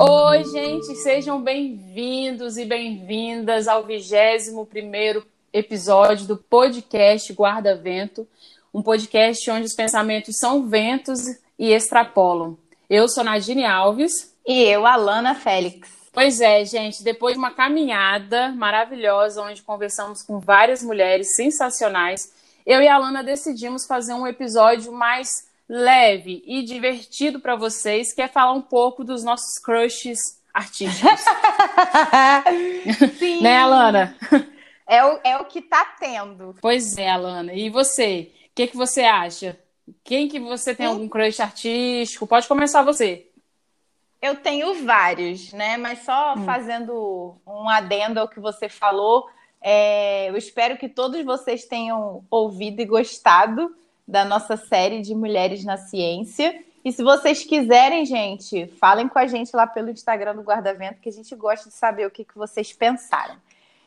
Oi, gente, sejam bem-vindos e bem-vindas ao 21 episódio do podcast Guarda Vento, um podcast onde os pensamentos são ventos e extrapolam. Eu sou Nadine Alves. E eu, Alana Félix. Pois é, gente, depois de uma caminhada maravilhosa, onde conversamos com várias mulheres sensacionais, eu e a Alana decidimos fazer um episódio mais leve e divertido para vocês, que é falar um pouco dos nossos crushes artísticos. Sim. né, Alana? É o, é o que tá tendo. Pois é, Alana. E você? O que, que você acha? Quem que você tem algum crush artístico? Pode começar você. Eu tenho vários, né? Mas só hum. fazendo um adendo ao que você falou, é... eu espero que todos vocês tenham ouvido e gostado da nossa série de Mulheres na Ciência. E se vocês quiserem, gente, falem com a gente lá pelo Instagram do Guarda-Vento, que a gente gosta de saber o que, que vocês pensaram.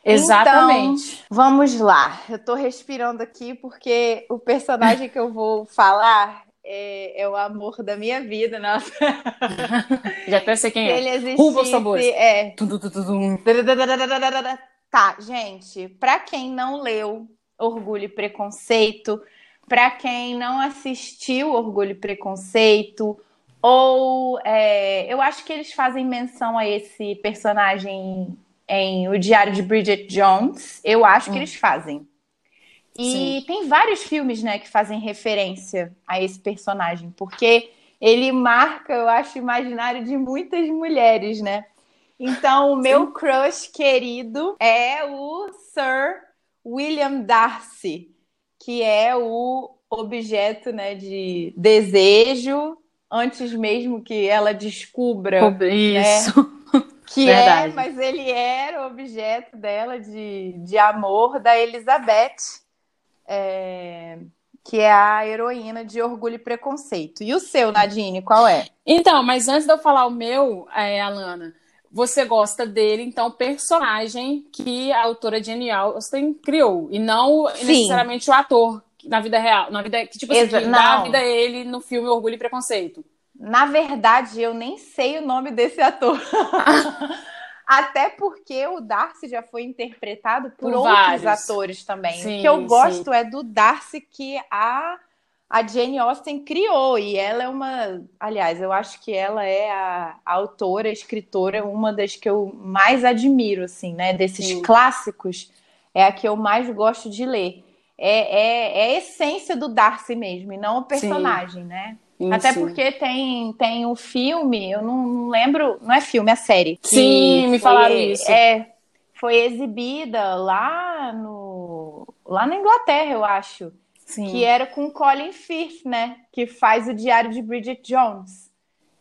Exatamente. Então, vamos lá. Eu tô respirando aqui porque o personagem que eu vou falar é, é, o amor da minha vida, nossa. Já até sei quem é. Ele existisse, É. Tum, tum, tum, tá, gente, para quem não leu Orgulho e Preconceito, para quem não assistiu Orgulho e Preconceito, ou é, eu acho que eles fazem menção a esse personagem em O Diário de Bridget Jones. Eu acho hum. que eles fazem. E Sim. tem vários filmes, né, que fazem referência a esse personagem, porque ele marca, eu acho, o imaginário de muitas mulheres, né? Então, o meu Sim. crush querido é o Sir William Darcy, que é o objeto né, de desejo antes mesmo que ela descubra. Né, Isso. Né, que é, Verdade. é, mas ele era objeto dela de, de amor da Elizabeth, é, que é a heroína de Orgulho e Preconceito. E o seu, Nadine, qual é? Então, mas antes de eu falar o meu, é, Alana, você gosta dele, então, personagem que a autora Jenny Austen criou, e não Sim. necessariamente o ator na vida real, na vida que tipo assim, Exa dá a vida ele no filme Orgulho e Preconceito. Na verdade, eu nem sei o nome desse ator. Até porque o Darcy já foi interpretado por, por outros vários. atores também. Sim, o que eu gosto sim. é do Darcy que a a Jane Austen criou e ela é uma, aliás, eu acho que ela é a, a autora, a escritora, uma das que eu mais admiro, assim, né? Desses Sim. clássicos, é a que eu mais gosto de ler. É, é, é a essência do Darcy mesmo, e não o personagem, Sim. né? Sim, Até porque tem, tem o um filme, eu não, não, lembro, não é filme, é série. Sim, me falaram isso. É, foi exibida lá no lá na Inglaterra, eu acho. Sim. que era com Colin Firth, né? Que faz o Diário de Bridget Jones.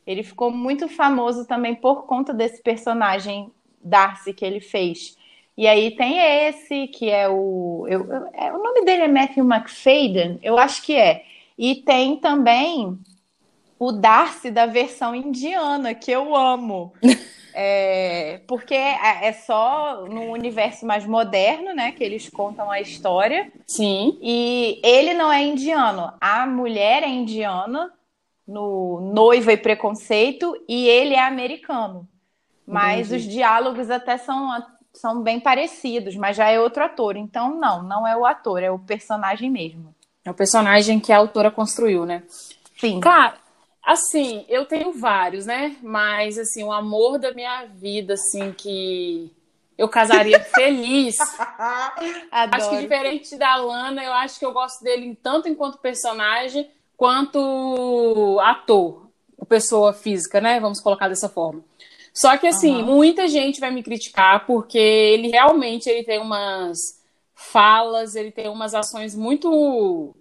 Ele ficou muito famoso também por conta desse personagem Darcy que ele fez. E aí tem esse, que é o. Eu, eu, é, o nome dele é Matthew McFadden, eu acho que é. E tem também o Darcy da versão indiana, que eu amo. É, porque é, é só no universo mais moderno, né, que eles contam a história. Sim. E ele não é indiano. A mulher é indiana no Noiva e Preconceito e ele é americano. Mas Entendi. os diálogos até são, são bem parecidos, mas já é outro ator. Então, não, não é o ator, é o personagem mesmo. É o personagem que a autora construiu, né? Sim. Cara, Assim, eu tenho vários, né? Mas, assim, o amor da minha vida, assim, que eu casaria feliz. acho que diferente da Lana, eu acho que eu gosto dele tanto enquanto personagem quanto ator, pessoa física, né? Vamos colocar dessa forma. Só que assim, uhum. muita gente vai me criticar porque ele realmente ele tem umas falas, ele tem umas ações muito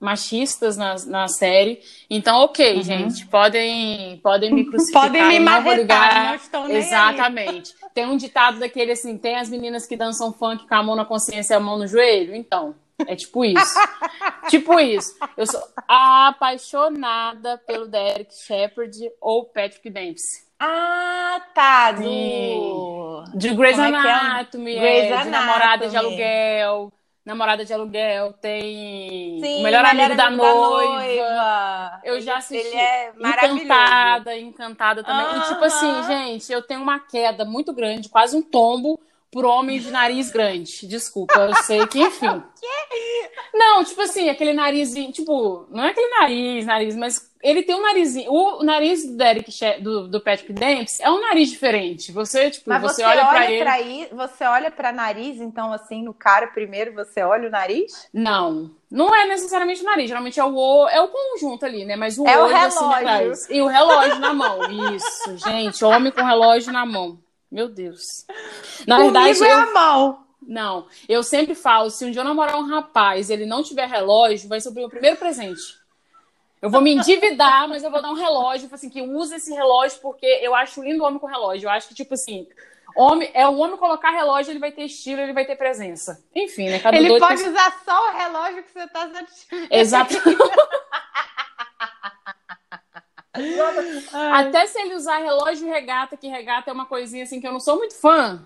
machistas na, na série. Então, ok, uhum. gente, podem, podem me crucificar. podem me marretar, não Exatamente. Aí. Tem um ditado daquele assim, tem as meninas que dançam funk com a mão na consciência e a mão no joelho? Então, é tipo isso. tipo isso. Eu sou apaixonada pelo Derek Shepard ou Patrick Dempsey. Ah, tá. Do... De Grey's Como Anatomy, é, é? Grey's Anatomy. de namorada de aluguel Namorada de Aluguel, tem Sim, O Melhor Amigo, Amigo da, da noiva. Noiva. Eu já assisti. Ele é maravilhoso. Encantada, encantada também. E tipo assim, gente, eu tenho uma queda muito grande, quase um tombo por homem de nariz grande. Desculpa, eu sei que, enfim. Não, tipo assim, aquele narizinho, tipo, não é aquele nariz, nariz, mas ele tem um narizinho. O nariz do Derek, do, do Patrick Dempsey é um nariz diferente. Você, tipo, Mas você, você, olha olha pra ele. aí, você olha pra nariz, então assim, no cara primeiro você olha o nariz? Não, não é necessariamente o nariz, geralmente é o, o- é o conjunto ali, né? Mas o É o olho assim relógio. atrás. E o relógio na mão. Isso, gente, homem com relógio na mão. Meu Deus. Na verdade, Comigo é eu, a mão. não, eu sempre falo, se um dia eu namorar um rapaz e ele não tiver relógio, vai ser o meu primeiro presente. Eu vou me endividar, mas eu vou dar um relógio, assim, que usa esse relógio porque eu acho lindo o homem com relógio. Eu acho que, tipo assim, homem, é o homem colocar relógio, ele vai ter estilo, ele vai ter presença. Enfim, né? Cada Ele pode usar só o relógio que você tá satisfeito. Exato. Até se ele usar relógio e regata, que regata é uma coisinha assim que eu não sou muito fã.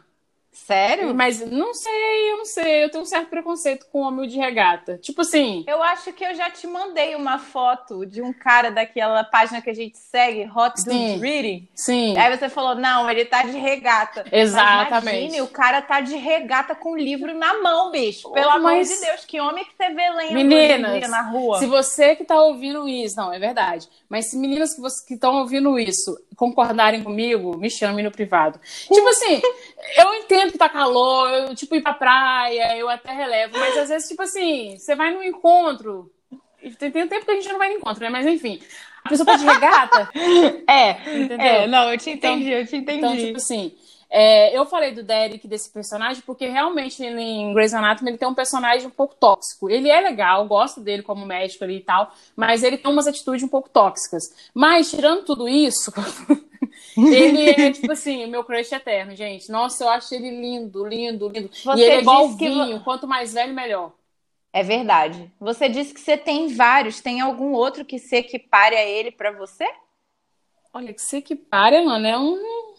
Sério? Mas não sei, eu não sei. Eu tenho um certo preconceito com homem de regata. Tipo assim, Eu acho que eu já te mandei uma foto de um cara daquela página que a gente segue, Hot Sim. Dudes Reading. sim. Aí você falou, não, ele tá de regata. Exatamente. Imagine, o cara tá de regata com o livro na mão, bicho. Pelo Oh, amor mas- de Deus, que homem que você vê lendo Meninas, na rua? Se você que tá ouvindo isso, não, é verdade. Mas se meninas que estão ouvindo isso concordarem comigo, me chamem no privado. Tipo assim, eu entendo que tá calor, eu, tipo, ir pra praia, eu até relevo, mas às vezes, tipo assim, você vai num encontro. Tem, tem um tempo que a gente não vai no encontro, né? Mas enfim, a pessoa tá de regata, É, entendeu? é, não, eu te Então- entendi, eu te entendi. Então, tipo assim, é, eu falei do Derek, desse personagem, porque realmente ele, em Grey's Anatomy ele tem um personagem um pouco tóxico. Ele é legal, gosto dele como médico ali e tal, mas ele tem umas atitudes um pouco tóxicas. Mas, tirando tudo isso, ele é, tipo assim, o meu crush eterno, gente. Nossa, eu acho ele lindo, lindo, lindo. Você e ele é disse que quanto mais velho, melhor. É verdade. Você disse que você tem vários. Tem algum outro que se equipare a ele pra você? Olha, que se equipara, mano, é um...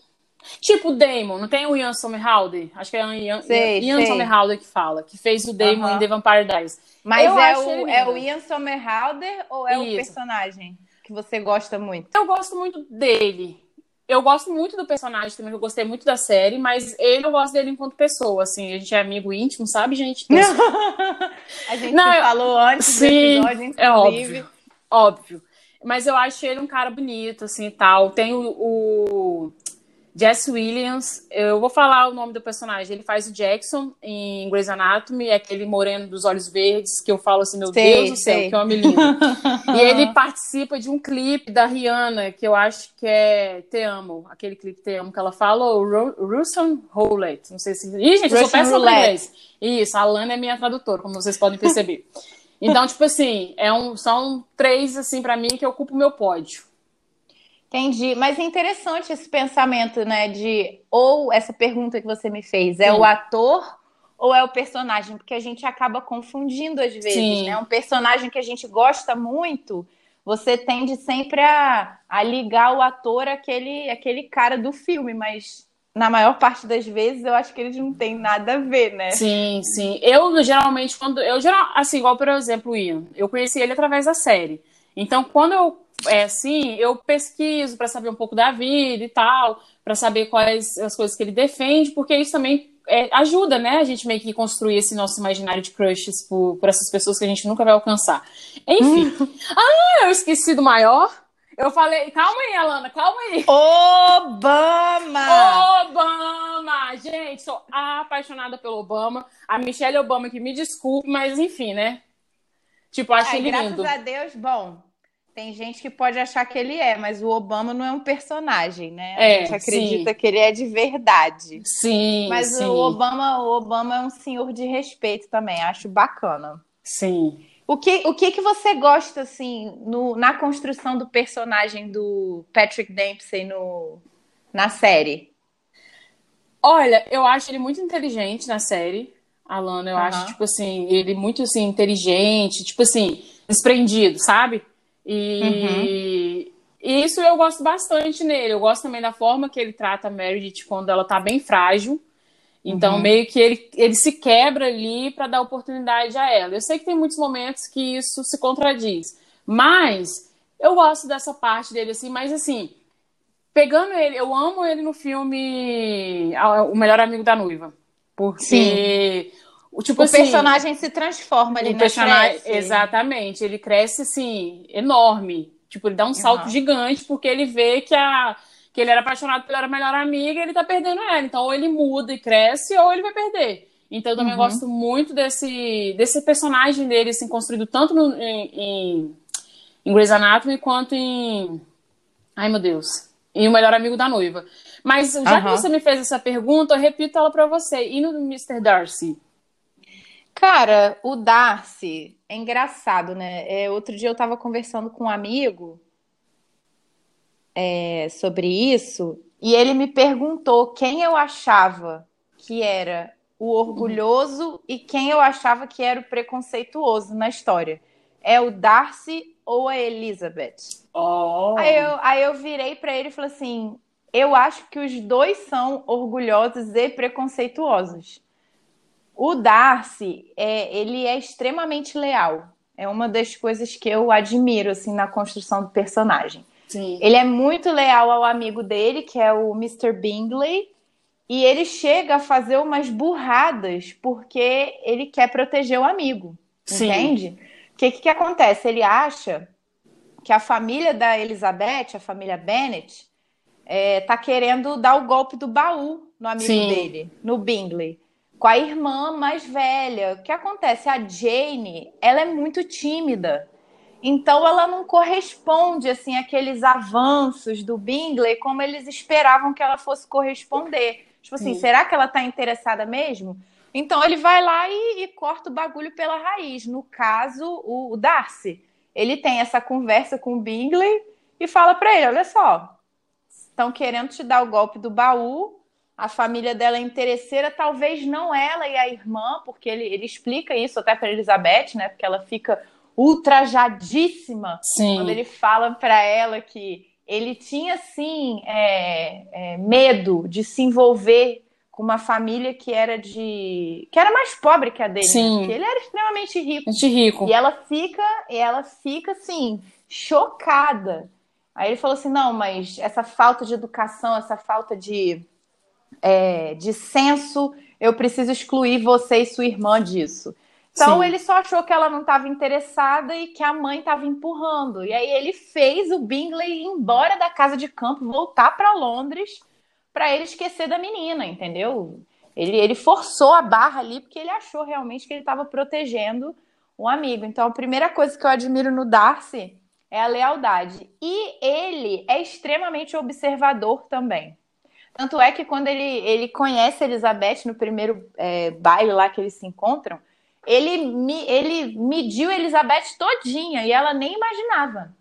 Tipo o Damon, não tem o Ian Somerhalder? Acho que é o Ian, Sei, Ian sei. Somerhalder que fala, que fez o Damon Aham. em The Vampire Diaries. Mas Eu é acho o, é o Ian Somerhalder ou é o Isso. personagem que você gosta muito? Eu gosto muito dele. Eu gosto muito do personagem também, eu gostei muito da série, mas ele eu gosto dele enquanto pessoa, assim, a gente é amigo íntimo, sabe, gente? Então, A gente Não, falou antes Sim, do episódio, é óbvio. Óbvio. Mas eu acho ele um cara bonito, assim, e tal. Tem o, o Jesse Williams, eu vou falar o nome do personagem. Ele faz o Jackson em Grey's Anatomy, é aquele moreno dos olhos verdes, que eu falo assim, meu Sei, Deus do céu, sei. que homem lindo. e ele participa de um clipe da Rihanna, que eu acho que é Te Amo, aquele clipe Te Amo que ela fala, o Ru- Russian Roulette. Não sei se. Ih, gente, eu sou péssima inglês. Isso, a Lana é minha tradutora, como vocês podem perceber. Então, tipo assim, é um, são três, assim, pra mim, que ocupam o meu pódio. Entendi. Mas é interessante esse pensamento, né? De ou essa pergunta que você me fez, é Sim. o ator ou é o personagem? Porque a gente acaba confundindo às vezes, Sim. né? Um personagem que a gente gosta muito, você tende sempre a, a ligar o ator àquele, àquele cara do filme, mas na maior parte das vezes eu acho que eles não têm nada a ver, né? Sim, sim. Eu, geralmente, quando. Eu, geral, assim, igual, por exemplo, o Ian. Eu conheci ele através da série. Então, quando eu. É assim, eu pesquiso pra saber um pouco da vida e tal, pra saber quais as coisas que ele defende, porque isso também é, ajuda, né? A gente meio que construir esse nosso imaginário de crushes por, por essas pessoas que a gente nunca vai alcançar. Enfim. ah, eu esqueci do maior. Eu falei, calma aí, Alana, calma aí. Obama! Obama! Gente, sou apaixonada pelo Obama. A Michelle Obama que me desculpe, mas enfim, né? Tipo, acho Ai, ele graças lindo. a Deus, bom, tem gente que pode achar que ele é, mas o Obama não é um personagem, né? A É, gente acredita sim. que ele é de verdade. Sim, Mas sim, o Obama, o Obama é um senhor de respeito também, acho bacana. sim. O que, o que que você gosta, assim, no, na construção do personagem do Patrick Dempsey no, na série? Olha, eu acho ele muito inteligente na série. Alana, eu Aham. acho, tipo assim, ele muito assim, inteligente, tipo assim, desprendido, sabe? E, e isso eu gosto bastante nele. Eu gosto também da forma que ele trata a Meredith quando ela tá bem frágil. Então, uhum. meio que ele, ele se quebra ali para dar oportunidade a ela. Eu sei que tem muitos momentos que isso se contradiz, mas eu gosto dessa parte dele, assim, mas assim, pegando ele, eu amo ele no filme O Melhor Amigo da Noiva. Porque. Sim. Tipo, o assim, personagem se transforma ali, o personagem, cresce. Exatamente, ele cresce assim, enorme. Tipo, ele dá um salto uhum. gigante porque ele vê que a que ele era apaixonado pela melhor amiga e ele tá perdendo ela. Então, ou ele muda e cresce, ou ele vai perder. Então, eu também uhum. gosto muito desse, desse personagem dele, assim, construído tanto no, em, em, em Grey's Anatomy quanto em. Ai, meu Deus. Em O Melhor Amigo da Noiva. Mas, já uhum. que você me fez essa pergunta, eu repito ela para você. E no Mr. Darcy? Cara, o Darcy é engraçado, né? É, outro dia eu tava conversando com um amigo é, sobre isso e ele me perguntou quem eu achava que era o orgulhoso e quem eu achava que era o preconceituoso na história. É o Darcy ou a Elizabeth? Oh. Aí, eu, aí eu virei para ele e falei assim: eu acho que os dois são orgulhosos e preconceituosos. O Darcy, é, ele é extremamente leal. É uma das coisas que eu admiro assim na construção do personagem. Sim. Ele é muito leal ao amigo dele, que é o Mr. Bingley, e ele chega a fazer umas burradas porque ele quer proteger o amigo. Sim. Entende? O que, que acontece? Ele acha que a família da Elizabeth, a família Bennet, é, tá querendo dar o golpe do baú no amigo Sim. dele, no Bingley, com a irmã mais velha. O que acontece? A Jane, ela é muito tímida. Então ela não corresponde assim àqueles avanços do Bingley como eles esperavam que ela fosse corresponder. Tipo assim, Sim. será que ela está interessada mesmo? Então ele vai lá e, e, corta o bagulho pela raiz. No caso, o, o Darcy, ele tem essa conversa com o Bingley e fala para ele: olha só, estão querendo te dar o golpe do baú. A família dela é interesseira, talvez não ela e a irmã, porque ele, ele explica isso até para Elizabeth, né? Porque ela fica ultrajadíssima sim. quando ele fala para ela que ele tinha sim é, é, medo de se envolver com uma família que era de que era mais pobre que a dele, né? sim. Né? ele era extremamente rico. Muito rico. E ela fica, ela fica assim chocada. Aí ele falou assim, não, mas essa falta de educação, essa falta de é, de senso, eu preciso excluir você e sua irmã disso. Então Sim. ele só achou que ela não estava interessada e que a mãe estava empurrando. E aí ele fez o Bingley ir embora da casa de campo, voltar para Londres para ele esquecer da menina, entendeu? Ele, ele forçou a barra ali porque ele achou realmente que ele estava protegendo o amigo. Então a primeira coisa que eu admiro no Darcy é a lealdade. E ele é extremamente observador também. Tanto é que quando ele, ele conhece a Elizabeth no primeiro é, baile lá que eles se encontram, ele, ele mediu Elizabeth todinha e ela nem imaginava.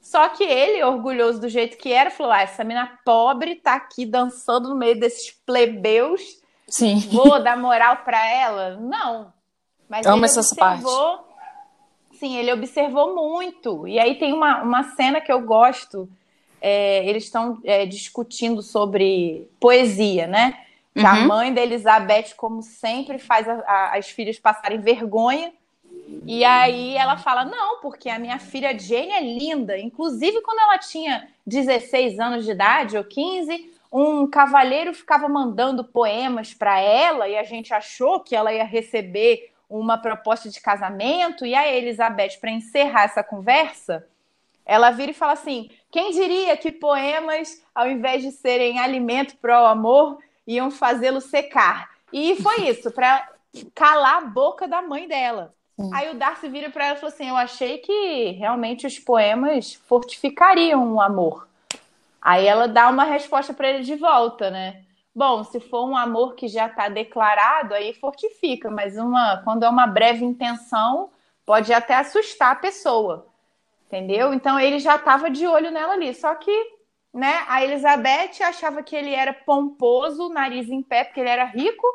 Só que ele, orgulhoso do jeito que era, falou: ah, essa menina pobre tá aqui dançando no meio desses plebeus. Sim. Vou dar moral para ela? Não. Mas Amo ele essa observou, parte. Sim, ele observou muito. E aí tem uma, uma cena que eu gosto. É, eles estão é, discutindo sobre poesia, né? Que uhum. a mãe da Elizabeth, como sempre, faz a, a, as filhas passarem vergonha. E aí ela fala: não, porque a minha filha Jane é linda. Inclusive, quando ela tinha 16 anos de idade ou 15, um cavalheiro ficava mandando poemas para ela e a gente achou que ela ia receber uma proposta de casamento. E a Elizabeth, para encerrar essa conversa, ela vira e fala assim: quem diria que poemas, ao invés de serem alimento para o amor, iam fazê-lo secar. E foi isso, para calar a boca da mãe dela. Sim. Aí o Darcy vira para ela e falou assim: Eu achei que realmente os poemas fortificariam o amor. Aí ela dá uma resposta para ele de volta, né? Bom, se for um amor que já está declarado, aí fortifica, mas uma, quando é uma breve intenção, pode até assustar a pessoa. Entendeu? Então ele já estava de olho nela ali. Só que né? A Elizabeth achava que ele era pomposo, nariz em pé, porque ele era rico.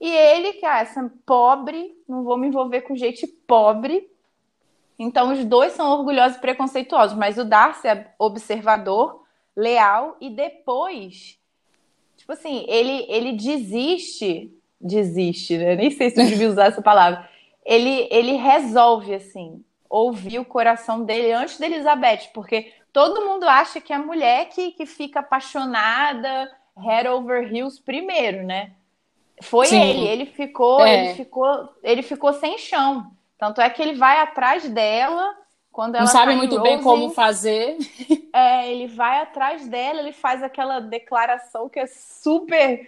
E ele, que é essa pobre, não vou me envolver com gente pobre. Então, os dois são orgulhosos e preconceituosos, mas o Darcy é observador, leal, e depois, Tipo assim, ele, ele desiste, desiste, né? Nem sei se eu devia usar essa palavra. Ele, ele resolve, assim, ouvir o coração dele antes da Elizabeth, porque todo mundo acha que é a mulher que, que fica apaixonada, head over heels primeiro, né? Foi Sim. ele, ele ficou, é. ele ficou, ele ficou sem chão. Tanto é que ele vai atrás dela quando ela não sabe tá muito bem como fazer. É, ele vai atrás dela, ele faz aquela declaração que é super,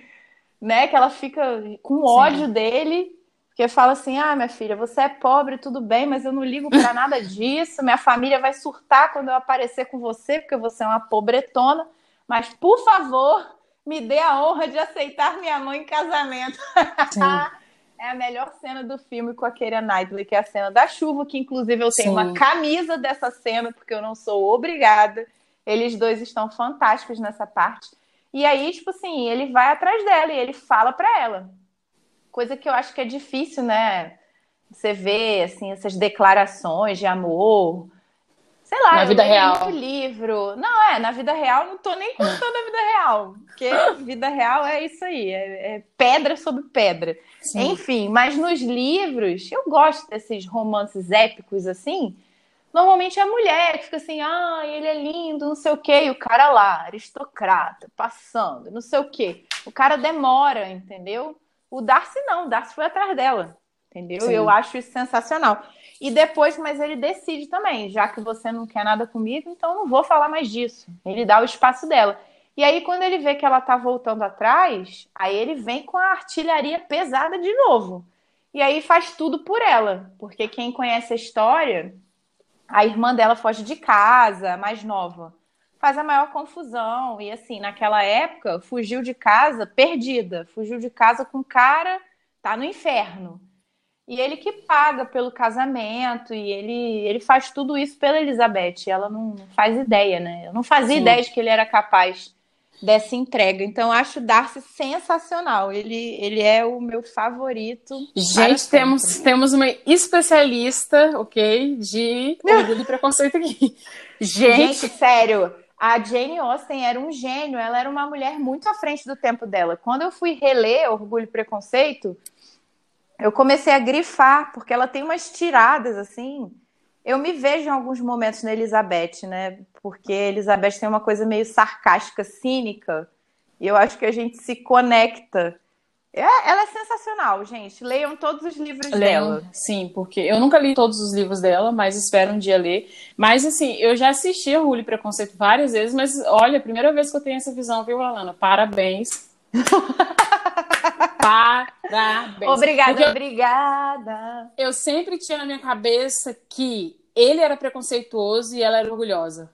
né, que ela fica com ódio Sim. dele, que fala assim: "Ah, minha filha, você é pobre, tudo bem, mas eu não ligo para nada disso. Minha família vai surtar quando eu aparecer com você, porque você é uma pobretona, mas por favor, me dê a honra de aceitar minha mãe em casamento." É a melhor cena do filme com a Keira Knightley, que é a cena da chuva, que inclusive eu tenho Sim. uma camisa dessa cena, porque eu não sou obrigada. Eles dois estão fantásticos nessa parte. E aí, tipo assim, ele vai atrás dela e ele fala para ela. Coisa que eu acho que é difícil, né? Você vê, assim, essas declarações de amor, Sei lá, na vida real. livro. Não, é, na vida real, não tô nem contando a vida real. Porque vida real é isso aí, é, é pedra sobre pedra. Sim. Enfim, mas nos livros, eu gosto desses romances épicos assim. Normalmente é a mulher que fica assim, ah, ele é lindo, não sei o quê, e o cara lá, aristocrata, passando, não sei o quê. O cara demora, entendeu? O Darcy não, o Darcy foi atrás dela, entendeu? Sim. Eu acho isso sensacional. E depois, mas ele decide também, já que você não quer nada comigo, então não vou falar mais disso. Ele dá o espaço dela. E aí, quando ele vê que ela tá voltando atrás, aí ele vem com a artilharia pesada de novo. E aí faz tudo por ela. Porque quem conhece a história, a irmã dela foge de casa, mais nova. Faz a maior confusão. E assim, naquela época, fugiu de casa perdida. Fugiu de casa com cara, tá no inferno. E ele que paga pelo casamento, e ele, ele faz tudo isso pela Elizabeth. Ela não faz ideia, né? Eu não fazia Sim. ideia de que ele era capaz dessa entrega. Então, acho Darcy sensacional. Ele, ele é o meu favorito. Gente, temos, temos uma especialista, ok? De orgulho e preconceito aqui. Gente. Gente, sério. A Jane Austen era um gênio, ela era uma mulher muito à frente do tempo dela. Quando eu fui reler Orgulho e Preconceito, eu comecei a grifar, porque ela tem umas tiradas assim. Eu me vejo em alguns momentos na Elizabeth, né? Porque Elizabeth tem uma coisa meio sarcástica, cínica, e eu acho que a gente se conecta. É, ela é sensacional, gente. Leiam todos os livros Leiam, dela. Sim, porque eu nunca li todos os livros dela, mas espero um dia ler. Mas, assim, eu já assisti a e Preconceito várias vezes, mas olha, a primeira vez que eu tenho essa visão, viu, Alana? Parabéns. Parabéns. Obrigada, Porque obrigada. Eu sempre tinha na minha cabeça que ele era preconceituoso e ela era orgulhosa.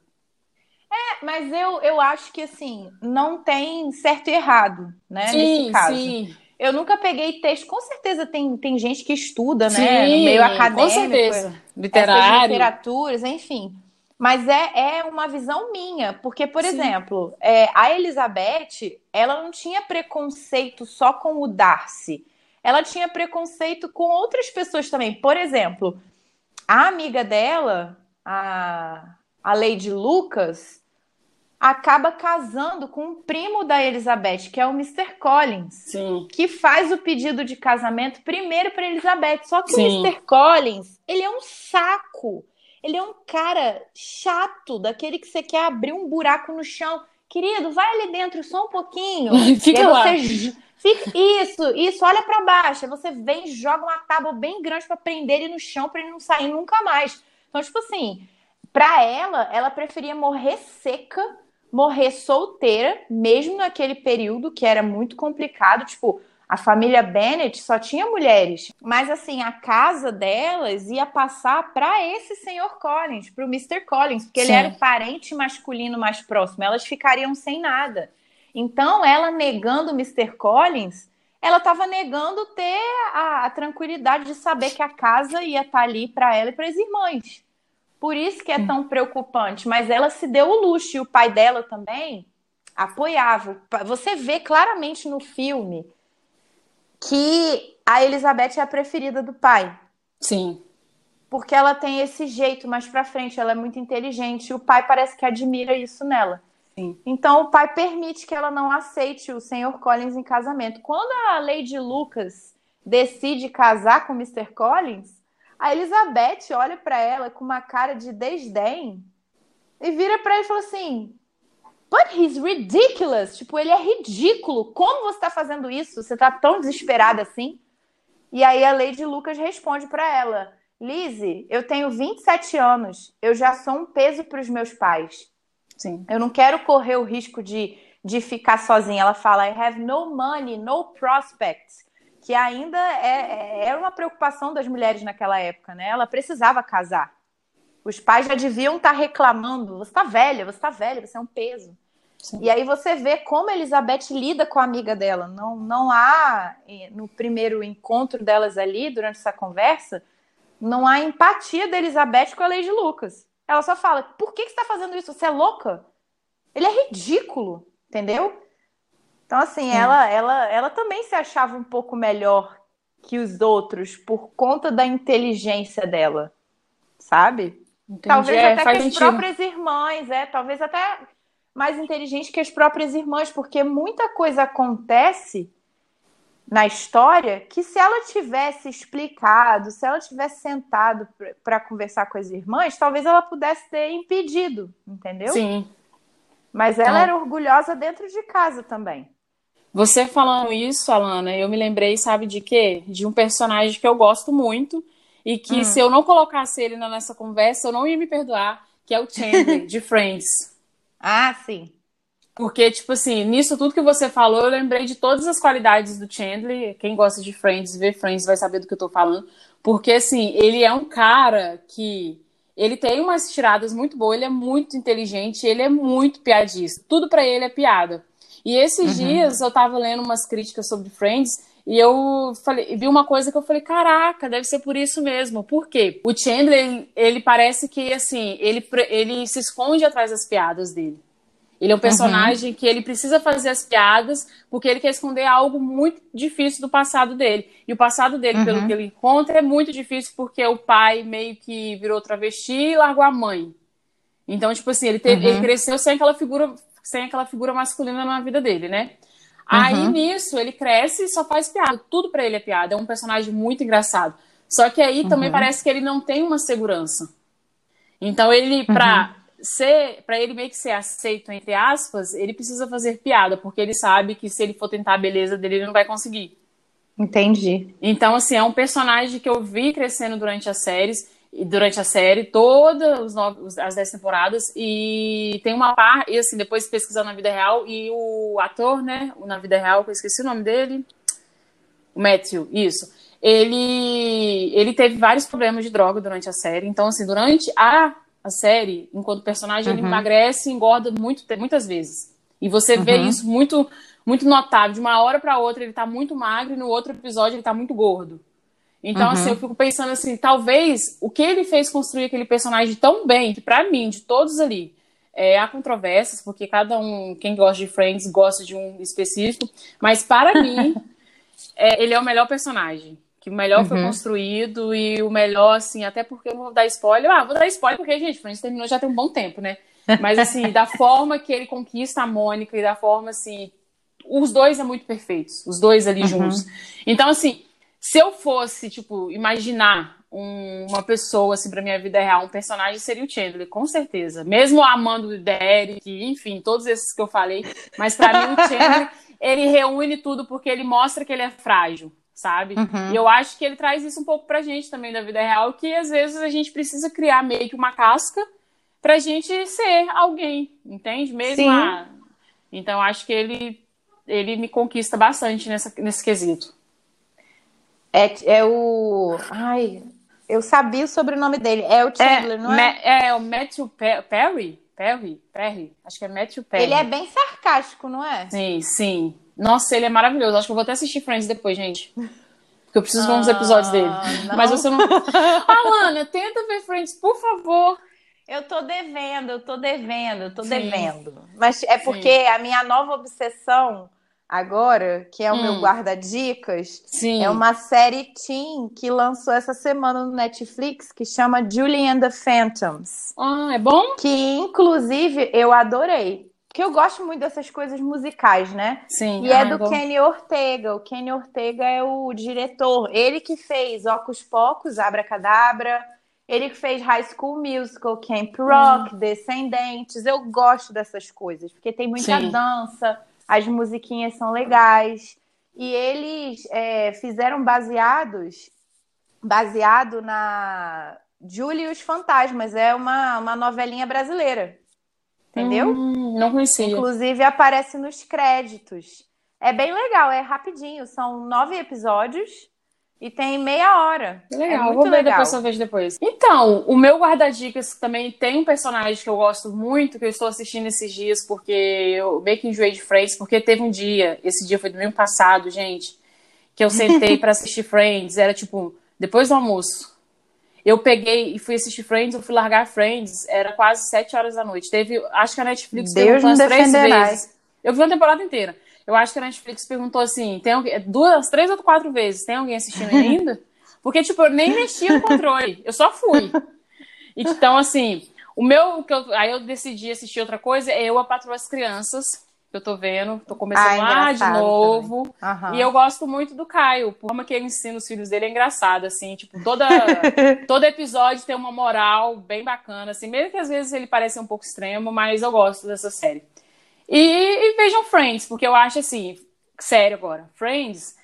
É, mas eu, eu acho que assim, não tem certo e errado, né? Sim, nesse caso. Sim. Eu nunca peguei texto, com certeza tem, tem gente que estuda, né? Sim, no meio acadêmico. Com certeza. Literário. literaturas, enfim. Mas é, é uma visão minha, porque, por Sim. exemplo, é, a Elizabeth, ela não tinha preconceito só com o Darcy. Ela tinha preconceito com outras pessoas também. Por exemplo, a amiga dela, a, a Lady Lucas, acaba casando com um primo da Elizabeth, que é o Mr. Collins, Sim. que faz o pedido de casamento primeiro para Elizabeth. Só que Sim. o Mr. Collins, ele é um saco. Ele é um cara chato, daquele que você quer abrir um buraco no chão. Querido, vai ali dentro só um pouquinho. Fica lá. Fica... Isso, isso, olha para baixo. Aí você vem e joga uma tábua bem grande para prender ele no chão para ele não sair nunca mais. Então, tipo assim, para ela, ela preferia morrer seca, morrer solteira, mesmo naquele período que era muito complicado. Tipo, a família Bennett só tinha mulheres, mas assim, a casa delas ia passar para esse senhor Collins, para o Mr. Collins, porque Sim. ele era o parente masculino mais próximo. Elas ficariam sem nada. Então, ela negando o Mr. Collins, ela estava negando ter a, a, tranquilidade de saber que a casa ia estar tá ali para ela e para as irmãs. Por isso que é tão preocupante. Mas ela se deu o luxo e o pai dela também apoiava. Você vê claramente no filme que a Elizabeth é a preferida do pai. Sim. Porque ela tem esse jeito mais pra frente, ela é muito inteligente e o pai parece que admira isso nela. Sim. Então o pai permite que ela não aceite o Sr. Collins em casamento. Quando a Lady Lucas decide casar com o Mr. Collins, a Elizabeth olha para ela com uma cara de desdém e vira para ele e fala assim: But he's ridiculous. Tipo, ele é ridículo. Como você está fazendo isso? Você está tão desesperada assim? E aí a Lady Lucas responde para ela: Lizzie, eu tenho 27 anos. Eu já sou um peso para os meus pais. Sim. Eu não quero correr o risco de, de ficar sozinha. Ela fala: I have no money, no prospects. Que ainda é, é uma preocupação das mulheres naquela época, né? Ela precisava casar. Os pais já deviam estar tá reclamando: você está velha, você está velha, você é um peso. Sim. E aí você vê como Elizabeth lida com a amiga dela. Não, não há, no primeiro encontro delas ali, durante essa conversa, não há empatia da Elizabeth com a Lady Lucas. Ela só fala: por que, que você está fazendo isso? Você é louca? Ele é ridículo, entendeu? Então, assim, ela, ela, ela também se achava um pouco melhor que os outros por conta da inteligência dela, sabe? Entendi. Talvez é, até que as sentido. próprias irmãs, é, talvez até mais inteligente que as próprias irmãs, porque muita coisa acontece na história que se ela tivesse explicado, se ela tivesse sentado para conversar com as irmãs, talvez ela pudesse ter impedido, entendeu? Sim. Mas ela então, era orgulhosa dentro de casa também. Você falando isso, Alana, eu me lembrei, sabe de quê? De um personagem que eu gosto muito e que hum. se eu não colocasse ele nessa conversa, eu não ia me perdoar, que é o Chandler de Friends. Ah, sim. Porque, tipo assim, nisso tudo que você falou, eu lembrei de todas as qualidades do Chandler. Quem gosta de Friends, vê Friends, vai saber do que eu tô falando. Porque, assim, ele é um cara que. Ele tem umas tiradas muito boas, ele é muito inteligente, ele é muito piadista. Tudo para ele é piada. E esses uhum. dias eu tava lendo umas críticas sobre Friends e eu falei, vi uma coisa que eu falei, caraca, deve ser por isso mesmo. Por quê? O Chandler, ele, ele parece que, assim, ele, ele se esconde atrás das piadas dele. Ele é um personagem uhum. que ele precisa fazer as piadas porque ele quer esconder algo muito difícil do passado dele. E o passado dele, uhum. pelo que ele encontra, é muito difícil porque o pai meio que virou travesti e largou a mãe. Então, tipo assim, ele, teve, uhum. ele cresceu sem aquela figura, sem aquela figura masculina na vida dele, né? Aí uhum. nisso ele cresce e só faz piada. Tudo para ele é piada. É um personagem muito engraçado. Só que aí também uhum. parece que ele não tem uma segurança. Então ele, pra uhum. ser, para ele meio que ser aceito, entre aspas, ele precisa fazer piada, porque ele sabe que se ele for tentar a beleza dele, ele não vai conseguir. Entendi. Então, assim, é um personagem que eu vi crescendo durante as séries durante a série, todas as dez temporadas, e tem uma parte, e assim, depois pesquisando na vida real, e o ator, né, na vida real, que eu esqueci o nome dele, o Matthew, isso, ele, ele teve vários problemas de droga durante a série, então, assim, durante a, a série, enquanto personagem, uhum. ele emagrece e engorda muito, muitas vezes, e você uhum. vê isso muito, muito notável, de uma hora para outra ele tá muito magro, e no outro episódio ele tá muito gordo. Então, assim, uhum. assim, eu fico pensando assim, talvez o que ele fez construir aquele personagem tão bem, que para mim, de todos ali, é, há controvérsias, porque cada um, quem gosta de Friends, gosta de um específico, mas para mim, é, ele é o melhor personagem. Que o melhor uhum. foi construído e o melhor, assim, até porque eu não vou dar spoiler. Ah, vou dar spoiler porque, gente, Friends terminou já tem um bom tempo, né? Mas, assim, da forma que ele conquista a Mônica e da forma, assim, os dois é muito perfeitos, os dois ali uhum. juntos. Então, assim, se eu fosse, tipo, imaginar um, uma pessoa, assim, pra minha vida real, um personagem, seria o Chandler, com certeza. Mesmo amando o Derek, enfim, todos esses que eu falei. Mas para mim, o Chandler, ele reúne tudo porque ele mostra que ele é frágil, sabe? Uhum. E eu acho que ele traz isso um pouco pra gente também da vida real, que às vezes a gente precisa criar meio que uma casca pra gente ser alguém, entende? Mesmo a... Então, acho que ele, ele me conquista bastante nessa, nesse quesito. É, é o. Ai, eu sabia o sobrenome dele. É o Chandler, é, não é? É, o Matthew Perry? Perry? Perry? Acho que é Matthew Perry. Ele é bem sarcástico, não é? Sim, sim. Nossa, ele é maravilhoso. Acho que eu vou até assistir Friends depois, gente. Porque eu preciso ver uns episódios dele. Ah, não. Mas você não. Alana, tenta ver Friends, por favor. Eu tô devendo, eu tô devendo, eu tô sim. devendo. Mas é porque sim. a minha nova obsessão agora, que é o hum. meu guarda-dicas, é uma série teen que lançou essa semana no Netflix que chama Julie and the Phantoms. Ah, é bom? Que inclusive eu adorei. Porque eu gosto muito dessas coisas musicais, né? Sim. E é do Kenny Ortega. O Kenny Ortega é o diretor. Ele que fez Ocus Pocos, Abracadabra. Ele que fez High School Musical, Camp Rock, hum. Descendentes. Eu gosto dessas coisas, porque tem muita Sim. dança, as musiquinhas são legais. E eles é, fizeram baseados, baseado na Julie e os Fantasmas. É uma, uma novelinha brasileira. Entendeu? Hum, não conhecia. Inclusive aparece nos créditos. É bem legal, é rapidinho. São nove episódios. E tem meia hora. Legal, é vou ver legal. depois vejo depois. Então, o meu guarda-dicas também tem um personagem que eu gosto muito, que eu estou assistindo esses dias, porque eu meio que enjoei de Friends, porque teve um dia, esse dia foi domingo passado, gente, que eu sentei para assistir Friends, era tipo, depois do almoço. Eu peguei e fui assistir Friends, eu fui largar Friends, era quase sete horas da noite. Teve, acho que a Netflix Deus teve umas três vezes. Eu vi uma temporada inteira. Eu acho que a Netflix perguntou assim: tem alguém, duas, três ou quatro vezes, tem alguém assistindo ainda? Porque, tipo, eu nem mexi no controle, eu só fui. Então, assim, o meu. Que eu, aí eu decidi assistir outra coisa, é Eu, a Patroa as Crianças, que eu tô vendo, tô começando ah, lá de novo. Uhum. E eu gosto muito do Caio, por forma que ele ensina os filhos dele é engraçado, assim, tipo, toda, todo episódio tem uma moral bem bacana, assim, mesmo que às vezes ele pareça um pouco extremo, mas eu gosto dessa série. E, e, vejam Friends, porque eu acho assim, sério agora, Friends,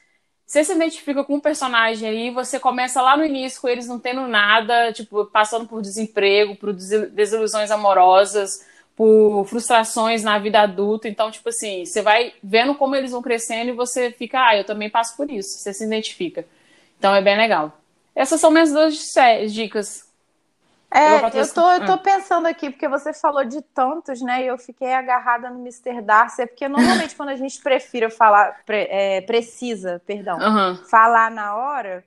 você se identifica com um personagem aí, você começa lá no início com eles não tendo nada, tipo, passando por desemprego, por desilusões amorosas, por frustrações na vida adulta. Então, tipo assim, você vai vendo como eles vão crescendo e você fica, ah, eu também passo por isso. Você se identifica. Então é bem legal. Essas são minhas duas dicas é, eu, eu tô, eu tô ah. pensando aqui, porque você falou de tantos, né? E eu fiquei agarrada no Mr. Darcy, é porque normalmente quando a gente prefira falar, pre, é, precisa, perdão, uhum. falar na hora,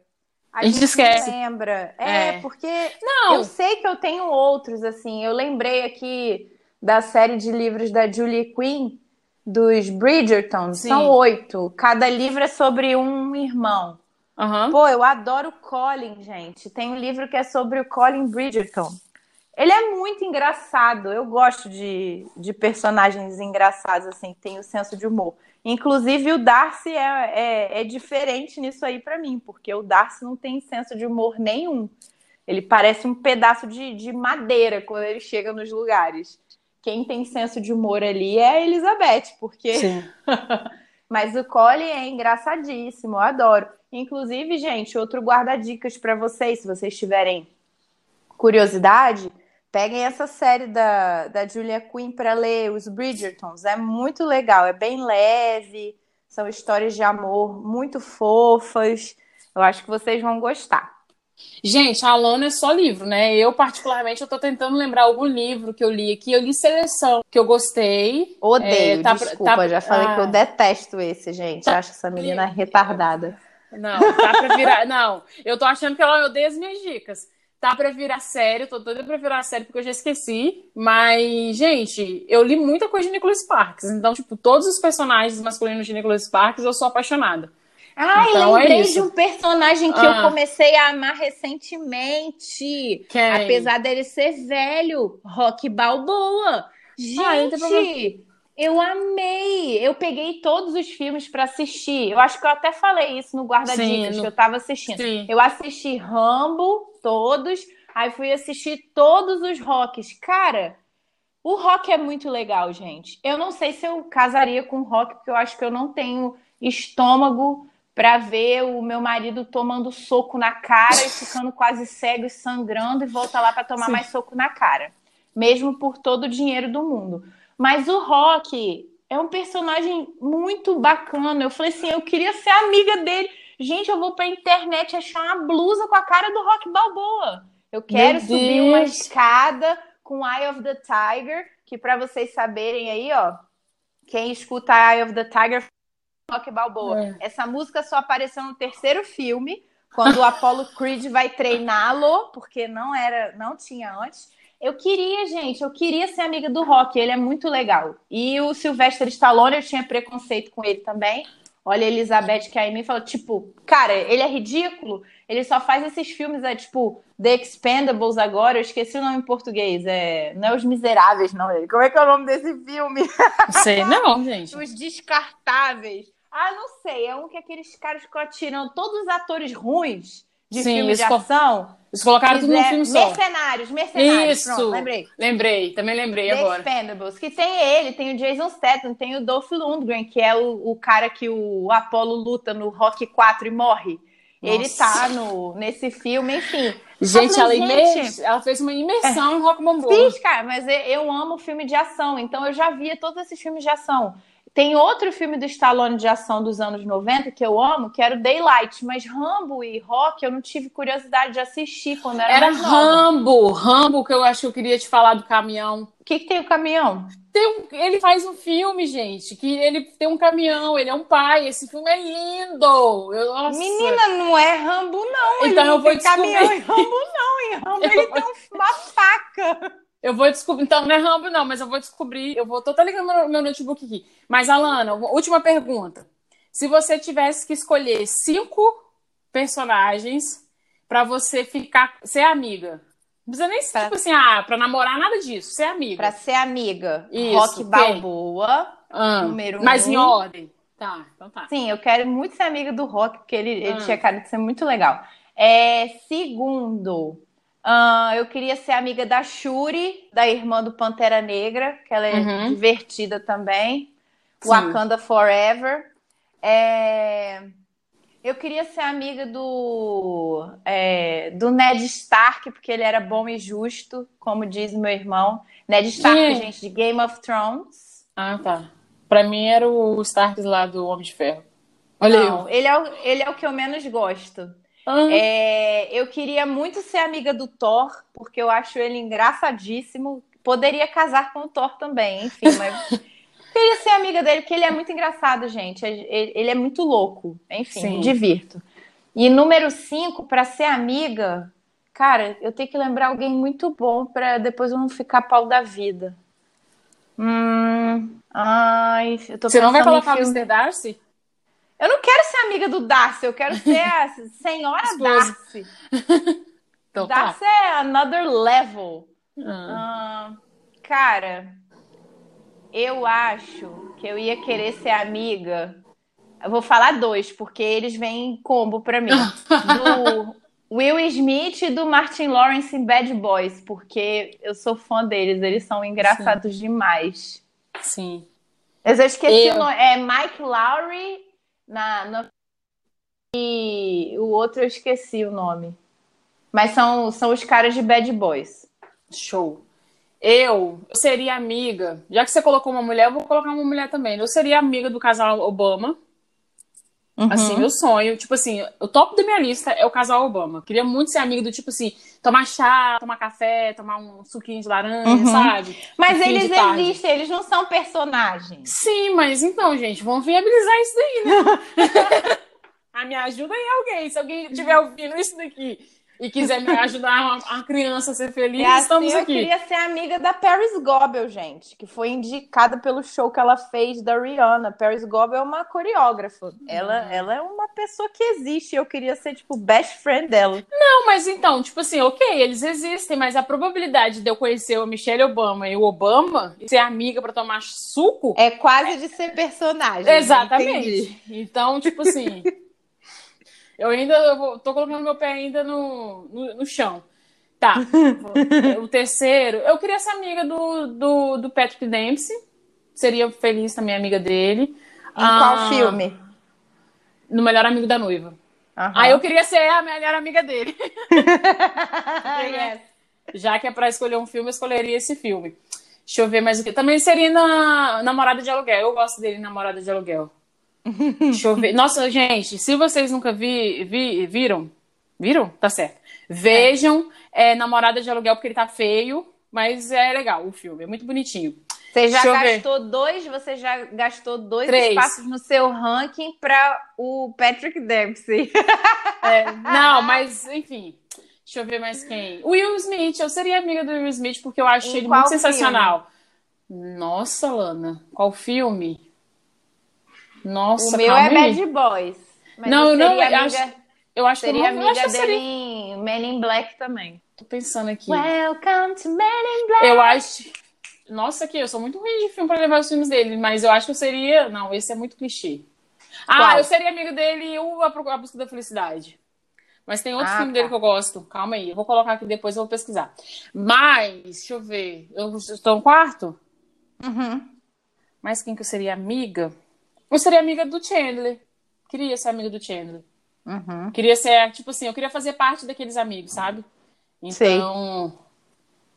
a, a gente, gente esquece. lembra. É, é, porque não. eu sei que eu tenho outros, assim. Eu lembrei aqui da série de livros da Julie Quinn, dos Bridgerton. Sim. São oito. Cada livro é sobre um irmão. Uhum. Pô, eu adoro Colin, gente. Tem um livro que é sobre o Colin Bridgerton. Ele é muito engraçado. Eu gosto de, de personagens engraçados, assim, que tem o senso de humor. Inclusive, o Darcy é, é, é diferente nisso aí para mim, porque o Darcy não tem senso de humor nenhum. Ele parece um pedaço de, de madeira quando ele chega nos lugares. Quem tem senso de humor ali é a Elizabeth, porque. Mas o Colin é engraçadíssimo, eu adoro. Inclusive, gente, outro guarda-dicas para vocês, se vocês tiverem curiosidade, peguem essa série da, da Julia Quinn para ler, os Bridgertons. É muito legal, é bem leve, são histórias de amor muito fofas. Eu acho que vocês vão gostar. Gente, a Alana é só livro, né? Eu, particularmente, eu tô tentando lembrar algum livro que eu li aqui. Eu li Seleção, que eu gostei. Odeio, é, tá, desculpa, tá, já falei ah, que eu ah. detesto esse, gente. Tá, acho essa menina retardada. Não, tá pra virar. não, eu tô achando que ela odeia as minhas dicas. Tá pra virar sério, tô doida pra virar sério porque eu já esqueci. Mas, gente, eu li muita coisa de Nicholas Sparks. Então, tipo, todos os personagens masculinos de Nicholas Sparks eu sou apaixonada. Ah, então, lembrei é de um personagem que ah. eu comecei a amar recentemente. Quem? Apesar dele ser velho, Rock Balboa. Gente, ah, eu amei! Eu peguei todos os filmes para assistir. Eu acho que eu até falei isso no Guarda Dicas, no... que eu tava assistindo. Sim. Eu assisti Rambo, todos, aí fui assistir todos os rocks. Cara, o rock é muito legal, gente. Eu não sei se eu casaria com rock, porque eu acho que eu não tenho estômago para ver o meu marido tomando soco na cara e ficando quase cego e sangrando e volta lá para tomar Sim. mais soco na cara, mesmo por todo o dinheiro do mundo. Mas o Rock é um personagem muito bacana. Eu falei assim, eu queria ser amiga dele. Gente, eu vou pra internet achar uma blusa com a cara do Rock Balboa. Eu quero subir uma escada com Eye of the Tiger, que para vocês saberem aí, ó, quem escuta Eye of the Tiger Rock Balboa. É. Essa música só apareceu no terceiro filme, quando o Apollo Creed vai treiná-lo, porque não era, não tinha antes. Eu queria, gente, eu queria ser amiga do Rock, ele é muito legal. E o Sylvester Stallone, eu tinha preconceito com ele também. olha Elizabeth que aí me fala, tipo, cara, ele é ridículo, ele só faz esses filmes, é tipo, The Expendables agora, eu esqueci o nome em português, é, não é Os Miseráveis, não, como é que é o nome desse filme? Não sei não, gente. Os Descartáveis. Ah, não sei, é um que aqueles caras que atiram todos os atores ruins de Sim, filmes de ação. Eles colocaram tudo num filme só. Mercenários, Mercenários, Isso. pronto, lembrei. Lembrei, também lembrei The agora. Expendables, que tem ele, tem o Jason Statham, tem o Dolph Lundgren, que é o, o cara que o Apollo luta no Rock 4 e morre. Ele Nossa. tá no, nesse filme, enfim. Gente, ela, falei, imer- gente, ela fez uma imersão em Rock Balboa. Fiz, cara, mas eu amo filme de ação, então eu já via todos esses filmes de ação. Tem outro filme do Stallone de ação dos anos 90 que eu amo, que era o Daylight, mas Rambo e Rock eu não tive curiosidade de assistir quando eu era, Era mais nova. Rambo, Rambo, que eu acho que eu queria te falar do caminhão. O que, que tem o caminhão? Tem um- ele faz um filme, gente, que ele tem um caminhão, ele é um pai. Esse filme é lindo. Eu, nossa. Menina, não é Rambo, não. Então eu não vou tem caminhão descobrir. em Rambo, não. Em Rambo ele tem um- uma faca. Eu vou descobrir. Então, não é Rambo, não, mas eu vou descobrir. Eu vou. Tô até ligando meu, meu notebook aqui. Mas, Alana, última pergunta. Se você tivesse que escolher cinco personagens pra você ficar. ser amiga. Não precisa nem ser, tipo assim, ah, pra namorar, nada disso. Ser amiga. Pra ser amiga, Isso, Rock? Balboa. Ah, número mas um. em ordem. Tá, então tá. Sim, eu quero muito ser amiga do Rock, porque ele, ele Ah. tinha cara de ser muito legal. É, segundo, ah, eu queria ser amiga da Shuri, da irmã do Pantera Negra, que ela é Uhum. divertida também. Sim. Wakanda Forever. É, Eu queria ser amiga do, é, do Ned Stark, porque ele era bom e justo, como diz meu irmão. Ned Stark, gente, de Game of Thrones. Ah, tá. Pra mim era o Stark lá do Homem de Ferro. Olha Não, ele é, o, ele é o que eu menos gosto. Eu. Ah, É, eu queria muito ser amiga do Thor, porque eu acho ele engraçadíssimo. Poderia casar com o Thor também, enfim, mas queria ser amiga dele, porque ele é muito engraçado, gente. Ele, é muito louco. Enfim, Sim. me divirto. E número 5, para ser amiga, cara, eu tenho que lembrar alguém muito bom para depois eu não ficar pau da vida. Hum, ai, eu tô Você não vai filme- Mr. Darcy? Eu não quero ser amiga do Darcy, eu quero ser a senhora Esposa. Darcy. Então tá. Darcy é another level. Ah. Ah, cara, eu acho que eu ia querer ser amiga. Eu vou falar dois, porque eles vêm em combo pra mim. Do Will Smith e do Martin Lawrence em Bad Boys, porque eu sou fã deles, eles são engraçados demais. Sim. Mas eu esqueci Eu- o nome. É Mike Lowry na, na- e o outro eu esqueci o nome. Mas são, são os caras de Bad Boys. Show. Eu seria amiga, já que você colocou uma mulher, eu vou colocar uma mulher também. Eu seria amiga do casal Obama. Uhum. Assim, meu sonho. Tipo assim, o top da minha lista é o casal Obama. Queria muito ser amiga do tipo assim, tomar chá, tomar café, tomar um suquinho de laranja, Uhum. sabe? Mas fim eles existem, eles não são personagens. Sim, mas então, gente, vamos viabilizar isso daí, né? A me ajuda em alguém. Se alguém estiver ouvindo isso daqui e quiser me ajudar a, criança a ser feliz, E assim, estamos eu aqui. queria ser amiga da Paris Goebel, gente, que foi indicada pelo show que ela fez da Rihanna. Paris Goebel é uma coreógrafa. Ela, ela é uma pessoa que existe. Eu queria ser, tipo, best friend dela. Não, mas então, tipo assim, ok, eles existem, mas a probabilidade de eu conhecer o Michelle Obama e o Obama e ser amiga pra tomar suco. É quase de ser personagem. Exatamente. entendi. Então, tipo assim, eu ainda eu vou- tô colocando meu pé ainda no, no, no chão. Tá. o terceiro, eu queria ser amiga do, do, do Patrick Dempsey. Seria feliz também amiga dele. Em qual Ah, filme? No Melhor Amigo da Noiva. Aham. Aí eu queria ser a melhor amiga dele. Yes. Já que é pra escolher um filme, eu escolheria esse filme. Deixa eu ver mais o que. Também seria na Namorada de Aluguel. Eu gosto dele Namorada de Aluguel. Deixa eu ver. Nossa, gente, se vocês nunca vi, vi- viram, viram? Tá certo. Vejam é, Namorada de Aluguel, porque ele tá feio, mas é legal o filme, é muito bonitinho. Você já Deixa gastou dois, você já gastou dois Três. espaços no seu ranking para o Patrick Dempsey. É, não, mas enfim. Deixa eu ver mais quem. O Will Smith, eu seria amiga do Will Smith porque eu acho Em ele muito sensacional. Nossa, Lana, qual filme? Nossa, o meu é Bad Boys. não, não, eu acho, eu acho seria que eu não, amiga acho dele seria... Men in Black também. Tô pensando aqui. Welcome to Men in Black. Eu acho. Nossa, aqui, eu sou muito ruim de filme pra levar os filmes dele, mas eu acho que eu seria. Não, esse é muito clichê. Ah, Qual? eu seria amigo dele o A Busca da Felicidade. Mas tem outro ah, filme tá. dele que eu gosto. Calma aí, eu vou colocar aqui depois, eu vou pesquisar. Mas, deixa eu ver. Eu estou no quarto? Uhum. Mas quem que eu seria amiga? Eu seria amiga do Chandler. Queria ser amiga do Chandler. Uhum. Queria ser, tipo assim, eu queria fazer parte daqueles amigos, sabe? Então, Sei.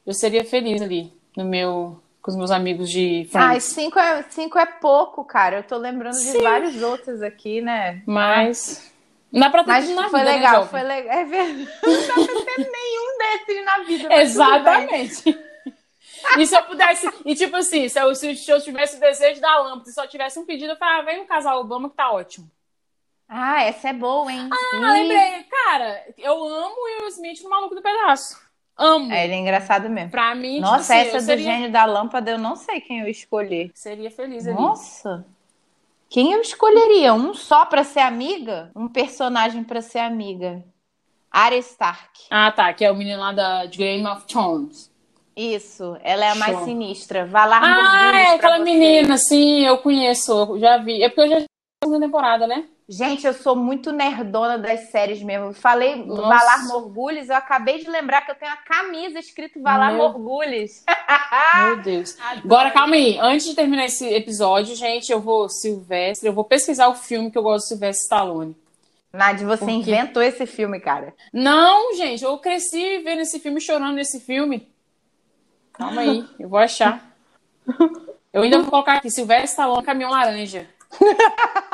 eu seria feliz ali no meu com os meus amigos de Friends. Ai, cinco é, cinco é pouco, cara. Eu tô lembrando Sim. de vários outros aqui, né? Mas. Não dá pra ter Mas na foi vida, né, legal, né, foi legal. É verdade. Não dá pra ter nenhum desses na vida. Exatamente. E se eu pudesse. E tipo assim, se eu, se eu tivesse o desejo da lâmpada e só tivesse um pedido, eu falava, vem no casal Obama que tá ótimo. Ah, essa é boa, hein? Ah, lembrei. Cara, eu amo o Will Smith no Maluco do Pedaço. Amo. É, ele é engraçado mesmo. Pra mim, tipo Nossa, tipo, essa do seria... gênio da lâmpada, eu não sei quem eu escolher. Seria feliz ali. Nossa. Quem eu escolheria? Um só para ser amiga? Um personagem para ser amiga? Arya Stark. Ah, tá. Que é o menino lá da, de Game of Thrones. Isso, ela é a mais sinistra. Valar Ah, é aquela menina, sim, eu conheço, já vi. É porque eu já vi a segunda temporada, né? Gente, eu sou muito nerdona das séries mesmo. Falei Nossa. Valar Morgulhos, eu acabei de lembrar que eu tenho a camisa escrito Valar Meu... Morgulhos. Meu Deus. Adoro. Agora, calma aí. Antes de terminar esse episódio, gente, eu vou, Silvestre, eu vou pesquisar o filme que eu gosto de Silvestre Stallone. Nath, você Porque... inventou esse filme, cara. Não, gente, eu cresci vendo esse filme, chorando nesse filme. Calma aí, eu vou achar. Eu ainda vou colocar aqui, Silvestre Stallone, Caminhão Laranja.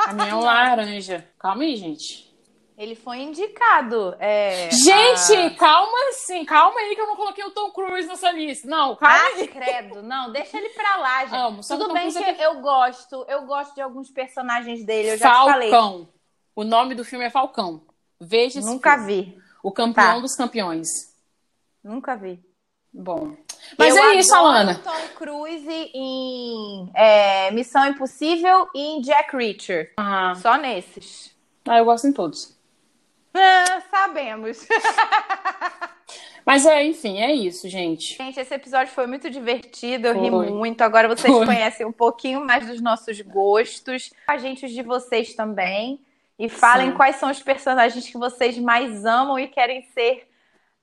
Caminhão laranja. Calma aí, gente. Ele foi indicado. É, gente, a... calma assim, calma aí que eu não coloquei o Tom Cruise nessa lista. Não, calma ah, aí. credo. Não, deixa ele pra lá, gente. Amo, Tudo bem que é... eu gosto, eu gosto de alguns personagens dele, eu já Falcão. te falei. O nome do filme é Falcão. Veja Nunca vi. O campeão tá. dos campeões. Nunca vi. Bom. Mas eu é isso, Alana. Tom Cruise em é, Missão Impossível e em Jack Reacher. Ah. Só nesses. Ah, eu gosto em todos. Ah, sabemos. Mas é, enfim, é isso, gente. Gente, esse episódio foi muito divertido, eu foi. ri muito. Agora vocês foi. conhecem um pouquinho mais dos nossos gostos, a gente os de vocês também. E falem Sim. quais são os personagens que vocês mais amam e querem ser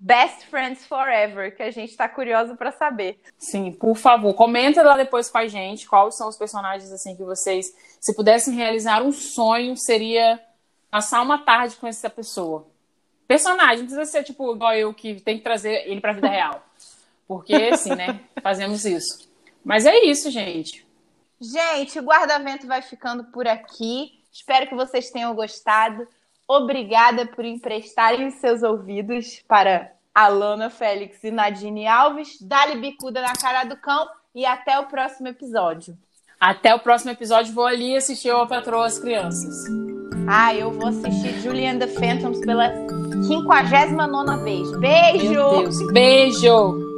Best Friends Forever, que a gente está curioso para saber. Sim, por favor, comenta lá depois com a gente quais são os personagens assim que vocês, se pudessem realizar um sonho, seria passar uma tarde com essa pessoa. Personagem, não precisa ser tipo igual eu que tem que trazer ele para a vida real. Porque assim, né, fazemos isso. Mas é isso, gente. Gente, o guarda-vento vai ficando por aqui. Espero que vocês tenham gostado. Obrigada por emprestarem seus ouvidos para Alana Félix e Nadine Alves. Dá-lhe bicuda na cara do cão e até o próximo episódio. Até o próximo episódio. Vou ali assistir o Patroa as Crianças. Ah, eu vou assistir Julian the Phantoms pela 59 vez. Beijo! Beijo!